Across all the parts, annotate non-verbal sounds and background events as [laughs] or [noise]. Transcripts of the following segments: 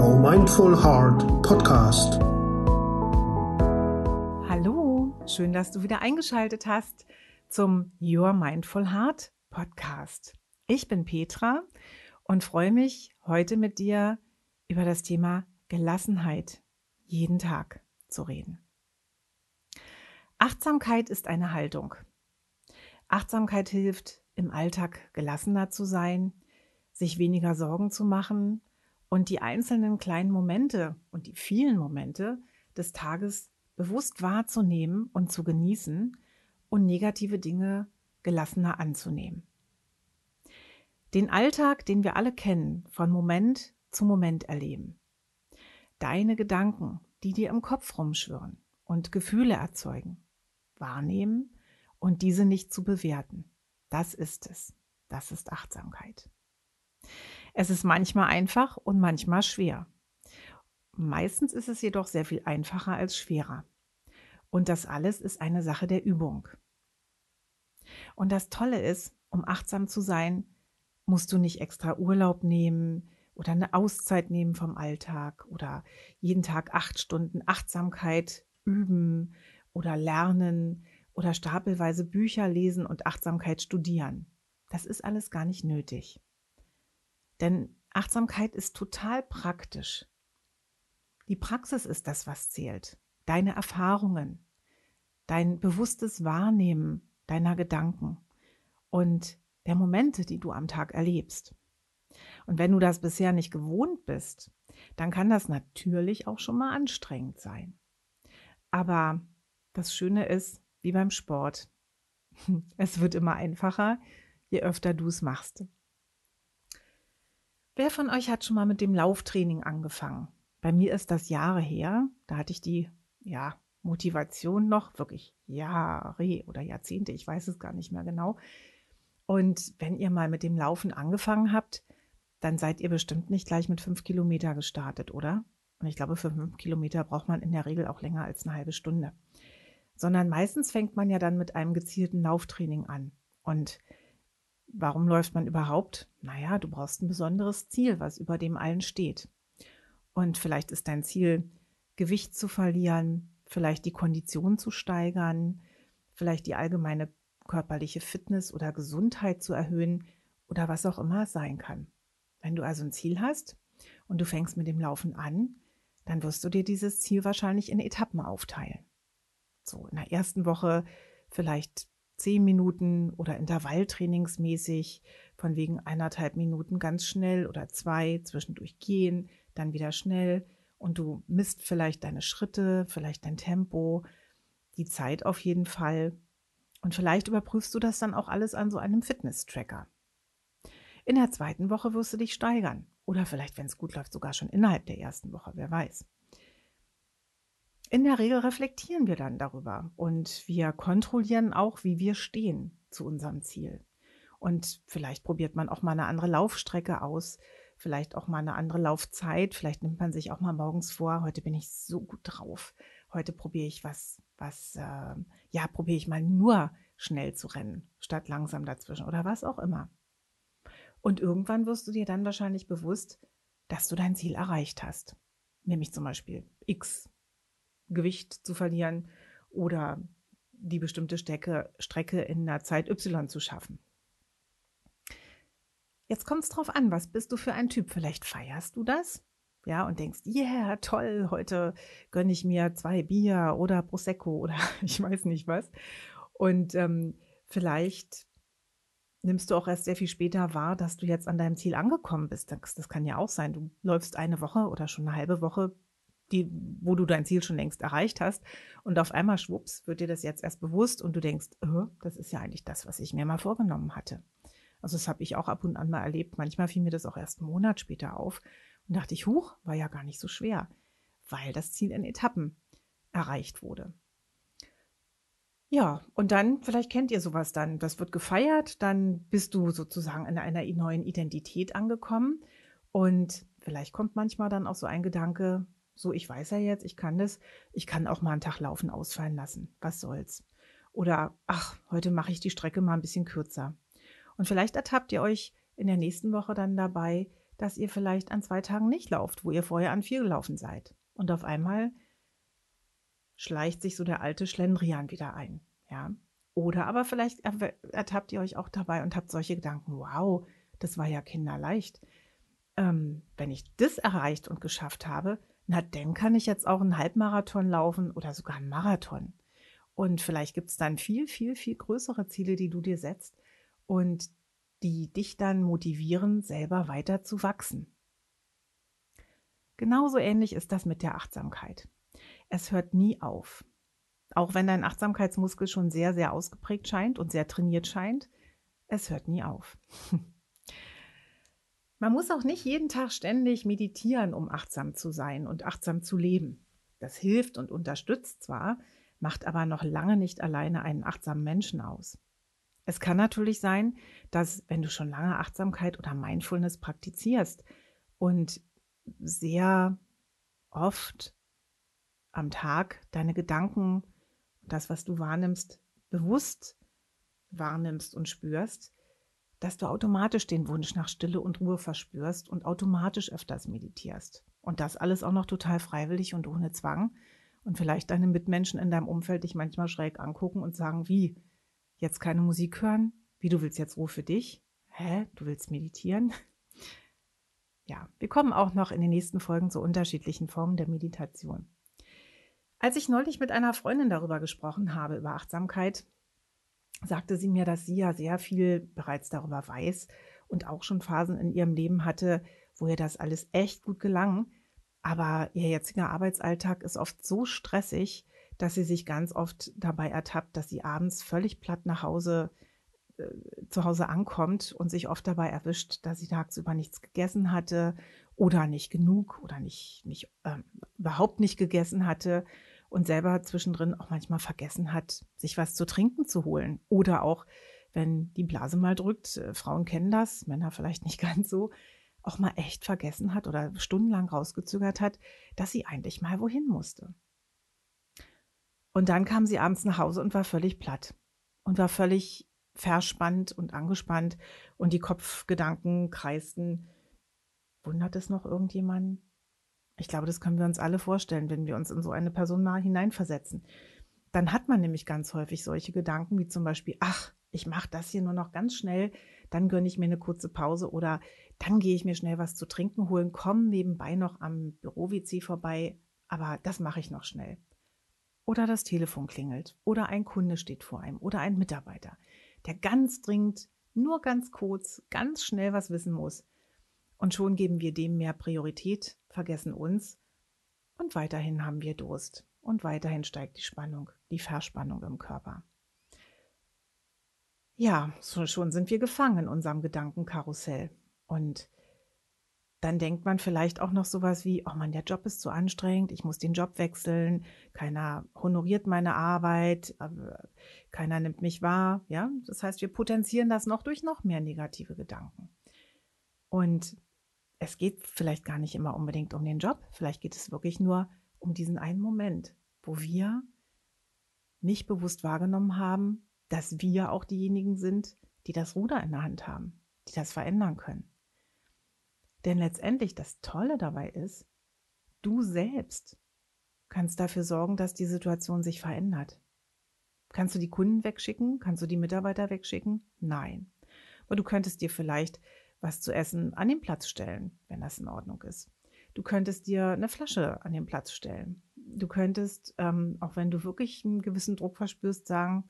Your Mindful Heart Podcast. Hallo, schön, dass du wieder eingeschaltet hast zum Your Mindful Heart Podcast. Ich bin Petra und freue mich, heute mit dir über das Thema Gelassenheit jeden Tag zu reden. Achtsamkeit ist eine Haltung. Achtsamkeit hilft, im Alltag gelassener zu sein, sich weniger Sorgen zu machen und die einzelnen kleinen Momente und die vielen Momente des Tages bewusst wahrzunehmen und zu genießen und negative Dinge gelassener anzunehmen. Den Alltag, den wir alle kennen, von Moment zu Moment erleben. Deine Gedanken, die dir im Kopf rumschwirren und Gefühle erzeugen wahrnehmen und diese nicht zu bewerten. Das ist es. Das ist Achtsamkeit. Es ist manchmal einfach und manchmal schwer. Meistens ist es jedoch sehr viel einfacher als schwerer. Und das alles ist eine Sache der Übung. Und das Tolle ist, um achtsam zu sein, musst du nicht extra Urlaub nehmen oder eine Auszeit nehmen vom Alltag oder jeden Tag acht Stunden Achtsamkeit üben oder lernen oder stapelweise Bücher lesen und Achtsamkeit studieren. Das ist alles gar nicht nötig. Denn Achtsamkeit ist total praktisch. Die Praxis ist das, was zählt. Deine Erfahrungen, dein bewusstes Wahrnehmen deiner Gedanken und der Momente, die du am Tag erlebst. Und wenn du das bisher nicht gewohnt bist, dann kann das natürlich auch schon mal anstrengend sein. Aber das Schöne ist, wie beim Sport, [laughs] es wird immer einfacher, je öfter du es machst. Wer von euch hat schon mal mit dem Lauftraining angefangen? Bei mir ist das Jahre her. Da hatte ich die ja, Motivation noch, wirklich Jahre oder Jahrzehnte, ich weiß es gar nicht mehr genau. Und wenn ihr mal mit dem Laufen angefangen habt, dann seid ihr bestimmt nicht gleich mit fünf Kilometer gestartet, oder? Und ich glaube, für fünf Kilometer braucht man in der Regel auch länger als eine halbe Stunde sondern meistens fängt man ja dann mit einem gezielten Lauftraining an. Und warum läuft man überhaupt? Naja, du brauchst ein besonderes Ziel, was über dem allen steht. Und vielleicht ist dein Ziel, Gewicht zu verlieren, vielleicht die Kondition zu steigern, vielleicht die allgemeine körperliche Fitness oder Gesundheit zu erhöhen oder was auch immer es sein kann. Wenn du also ein Ziel hast und du fängst mit dem Laufen an, dann wirst du dir dieses Ziel wahrscheinlich in Etappen aufteilen. So in der ersten Woche vielleicht zehn Minuten oder Intervalltrainingsmäßig, von wegen eineinhalb Minuten ganz schnell oder zwei, zwischendurch gehen, dann wieder schnell und du misst vielleicht deine Schritte, vielleicht dein Tempo, die Zeit auf jeden Fall. Und vielleicht überprüfst du das dann auch alles an so einem Fitness-Tracker. In der zweiten Woche wirst du dich steigern. Oder vielleicht, wenn es gut läuft, sogar schon innerhalb der ersten Woche, wer weiß in der Regel reflektieren wir dann darüber und wir kontrollieren auch, wie wir stehen zu unserem Ziel. Und vielleicht probiert man auch mal eine andere Laufstrecke aus, vielleicht auch mal eine andere Laufzeit, vielleicht nimmt man sich auch mal morgens vor, heute bin ich so gut drauf, heute probiere ich was, was, äh, ja, probiere ich mal nur schnell zu rennen, statt langsam dazwischen oder was auch immer. Und irgendwann wirst du dir dann wahrscheinlich bewusst, dass du dein Ziel erreicht hast. Nämlich zum Beispiel X Gewicht zu verlieren oder die bestimmte Strecke, Strecke in der Zeit Y zu schaffen. Jetzt kommt es drauf an, was bist du für ein Typ? Vielleicht feierst du das, ja, und denkst, yeah, toll, heute gönne ich mir zwei Bier oder Prosecco oder [laughs] ich weiß nicht was. Und ähm, vielleicht nimmst du auch erst sehr viel später wahr, dass du jetzt an deinem Ziel angekommen bist. Das, das kann ja auch sein. Du läufst eine Woche oder schon eine halbe Woche die, wo du dein Ziel schon längst erreicht hast. Und auf einmal, schwupps, wird dir das jetzt erst bewusst und du denkst, oh, das ist ja eigentlich das, was ich mir mal vorgenommen hatte. Also das habe ich auch ab und an mal erlebt. Manchmal fiel mir das auch erst einen Monat später auf und dachte ich, huch, war ja gar nicht so schwer, weil das Ziel in Etappen erreicht wurde. Ja, und dann, vielleicht kennt ihr sowas dann, das wird gefeiert, dann bist du sozusagen in einer neuen Identität angekommen und vielleicht kommt manchmal dann auch so ein Gedanke, so, ich weiß ja jetzt, ich kann das, ich kann auch mal einen Tag laufen ausfallen lassen. Was soll's? Oder, ach, heute mache ich die Strecke mal ein bisschen kürzer. Und vielleicht ertappt ihr euch in der nächsten Woche dann dabei, dass ihr vielleicht an zwei Tagen nicht lauft, wo ihr vorher an vier gelaufen seid. Und auf einmal schleicht sich so der alte Schlendrian wieder ein. Ja. Oder aber vielleicht ertappt ihr euch auch dabei und habt solche Gedanken, wow, das war ja kinderleicht. Ähm, wenn ich das erreicht und geschafft habe, na, dann kann ich jetzt auch einen Halbmarathon laufen oder sogar einen Marathon. Und vielleicht gibt es dann viel, viel, viel größere Ziele, die du dir setzt und die dich dann motivieren, selber weiter zu wachsen. Genauso ähnlich ist das mit der Achtsamkeit. Es hört nie auf. Auch wenn dein Achtsamkeitsmuskel schon sehr, sehr ausgeprägt scheint und sehr trainiert scheint, es hört nie auf. [laughs] Man muss auch nicht jeden Tag ständig meditieren, um achtsam zu sein und achtsam zu leben. Das hilft und unterstützt zwar, macht aber noch lange nicht alleine einen achtsamen Menschen aus. Es kann natürlich sein, dass wenn du schon lange Achtsamkeit oder Mindfulness praktizierst und sehr oft am Tag deine Gedanken, das, was du wahrnimmst, bewusst wahrnimmst und spürst, dass du automatisch den Wunsch nach Stille und Ruhe verspürst und automatisch öfters meditierst. Und das alles auch noch total freiwillig und ohne Zwang. Und vielleicht deine Mitmenschen in deinem Umfeld dich manchmal schräg angucken und sagen, wie, jetzt keine Musik hören? Wie, du willst jetzt Ruhe für dich? Hä, du willst meditieren? [laughs] Ja, wir kommen auch noch in den nächsten Folgen zu unterschiedlichen Formen der Meditation. Als ich neulich mit einer Freundin darüber gesprochen habe, über Achtsamkeit, sagte sie mir, dass sie ja sehr viel bereits darüber weiß und auch schon Phasen in ihrem Leben hatte, wo ihr das alles echt gut gelang. Aber ihr jetziger Arbeitsalltag ist oft so stressig, dass sie sich ganz oft dabei ertappt, dass sie abends völlig platt nach Hause äh, zu Hause ankommt und sich oft dabei erwischt, dass sie tagsüber nichts gegessen hatte oder nicht genug oder nicht, nicht äh, überhaupt nicht gegessen hatte und selber zwischendrin auch manchmal vergessen hat, sich was zu trinken zu holen. Oder auch, wenn die Blase mal drückt, äh, Frauen kennen das, Männer vielleicht nicht [laughs] ganz so, auch mal echt vergessen hat oder stundenlang rausgezögert hat, dass sie eigentlich mal wohin musste. Und dann kam sie abends nach Hause und war völlig platt und war völlig verspannt und angespannt und die Kopfgedanken kreisten. Wundert es noch irgendjemanden? Ich glaube, das können wir uns alle vorstellen, wenn wir uns in so eine Person mal hineinversetzen. Dann hat man nämlich ganz häufig solche Gedanken wie zum Beispiel, ach, ich mache das hier nur noch ganz schnell, dann gönne ich mir eine kurze Pause oder dann gehe ich mir schnell was zu trinken holen, komme nebenbei noch am Büro-WC vorbei, aber das mache ich noch schnell. Oder das Telefon klingelt oder ein Kunde steht vor einem oder ein Mitarbeiter, der ganz dringend, nur ganz kurz, ganz schnell was wissen muss. Und schon geben wir dem mehr Priorität, vergessen uns und weiterhin haben wir Durst und weiterhin steigt die Spannung, die Verspannung im Körper. Ja, so schon sind wir gefangen in unserem Gedankenkarussell. Und dann denkt man vielleicht auch noch sowas wie, oh man, der Job ist zu anstrengend, ich muss den Job wechseln, keiner honoriert meine Arbeit, keiner nimmt mich wahr. Ja, das heißt, wir potenzieren das noch durch noch mehr negative Gedanken. Und es geht vielleicht gar nicht immer unbedingt um den Job, vielleicht geht es wirklich nur um diesen einen Moment, wo wir nicht bewusst wahrgenommen haben, dass wir auch diejenigen sind, die das Ruder in der Hand haben, die das verändern können. Denn letztendlich das Tolle dabei ist, du selbst kannst dafür sorgen, dass die Situation sich verändert. Kannst du die Kunden wegschicken? Kannst du die Mitarbeiter wegschicken? Nein. Aber du könntest dir vielleicht was zu essen an den Platz stellen, wenn das in Ordnung ist. Du könntest dir eine Flasche an den Platz stellen. Du könntest, ähm, auch wenn du wirklich einen gewissen Druck verspürst, sagen,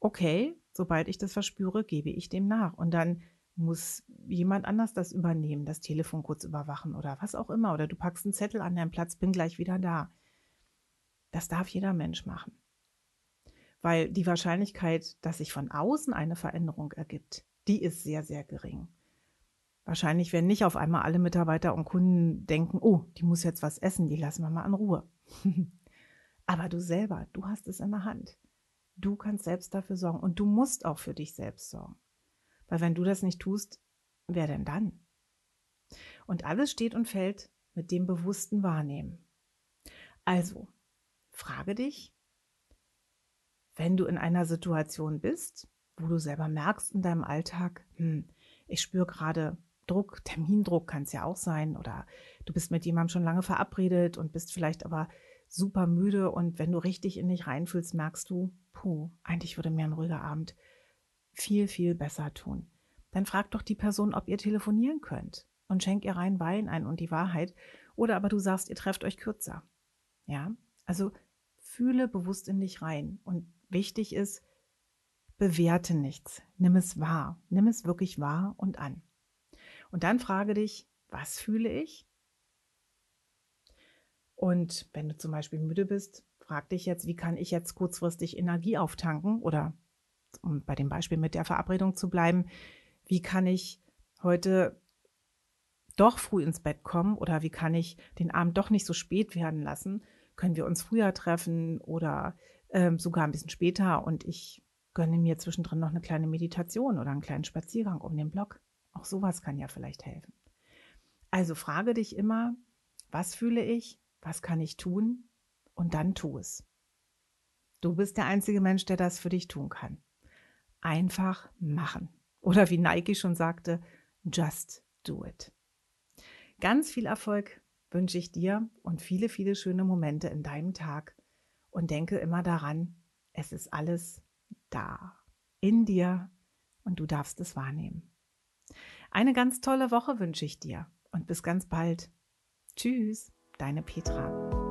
okay, sobald ich das verspüre, gebe ich dem nach. Und dann muss jemand anders das übernehmen, das Telefon kurz überwachen oder was auch immer. Oder du packst einen Zettel an deinen Platz, bin gleich wieder da. Das darf jeder Mensch machen. Weil die Wahrscheinlichkeit, dass sich von außen eine Veränderung ergibt, die ist sehr, sehr gering. Wahrscheinlich werden nicht auf einmal alle Mitarbeiter und Kunden denken, oh, die muss jetzt was essen, die lassen wir mal in Ruhe. [laughs] Aber du selber, du hast es in der Hand. Du kannst selbst dafür sorgen und du musst auch für dich selbst sorgen. Weil wenn du das nicht tust, wer denn dann? Und alles steht und fällt mit dem bewussten Wahrnehmen. Also, frage dich, wenn du in einer Situation bist, wo du selber merkst in deinem Alltag, hm, ich spüre gerade Druck, Termindruck kann es ja auch sein oder du bist mit jemandem schon lange verabredet und bist vielleicht aber super müde und wenn du richtig in dich reinfühlst, merkst du, puh, eigentlich würde mir ein ruhiger Abend viel, viel besser tun. Dann frag doch die Person, ob ihr telefonieren könnt und schenk ihr rein Wein ein und die Wahrheit. Oder aber du sagst, ihr trefft euch kürzer. Ja, also fühle bewusst in dich rein. Und wichtig ist, bewerte nichts. Nimm es wahr. Nimm es wirklich wahr und an. Und dann frage dich, was fühle ich? Und wenn du zum Beispiel müde bist, frag dich jetzt, wie kann ich jetzt kurzfristig Energie auftanken? Oder um bei dem Beispiel mit der Verabredung zu bleiben, wie kann ich heute doch früh ins Bett kommen oder wie kann ich den Abend doch nicht so spät werden lassen? Können wir uns früher treffen oder ähm, sogar ein bisschen später und ich gönne mir zwischendrin noch eine kleine Meditation oder einen kleinen Spaziergang um den Block? Auch sowas kann ja vielleicht helfen. Also frage dich immer, was fühle ich, was kann ich tun und dann tu es. Du bist der einzige Mensch, der das für dich tun kann. Einfach machen. Oder wie Nike schon sagte, just do it. Ganz viel Erfolg wünsche ich dir und viele, viele schöne Momente in deinem Tag. Und denke immer daran, es ist alles da, in dir und du darfst es wahrnehmen. Eine ganz tolle Woche wünsche ich dir und bis ganz bald. Tschüss, deine Petra.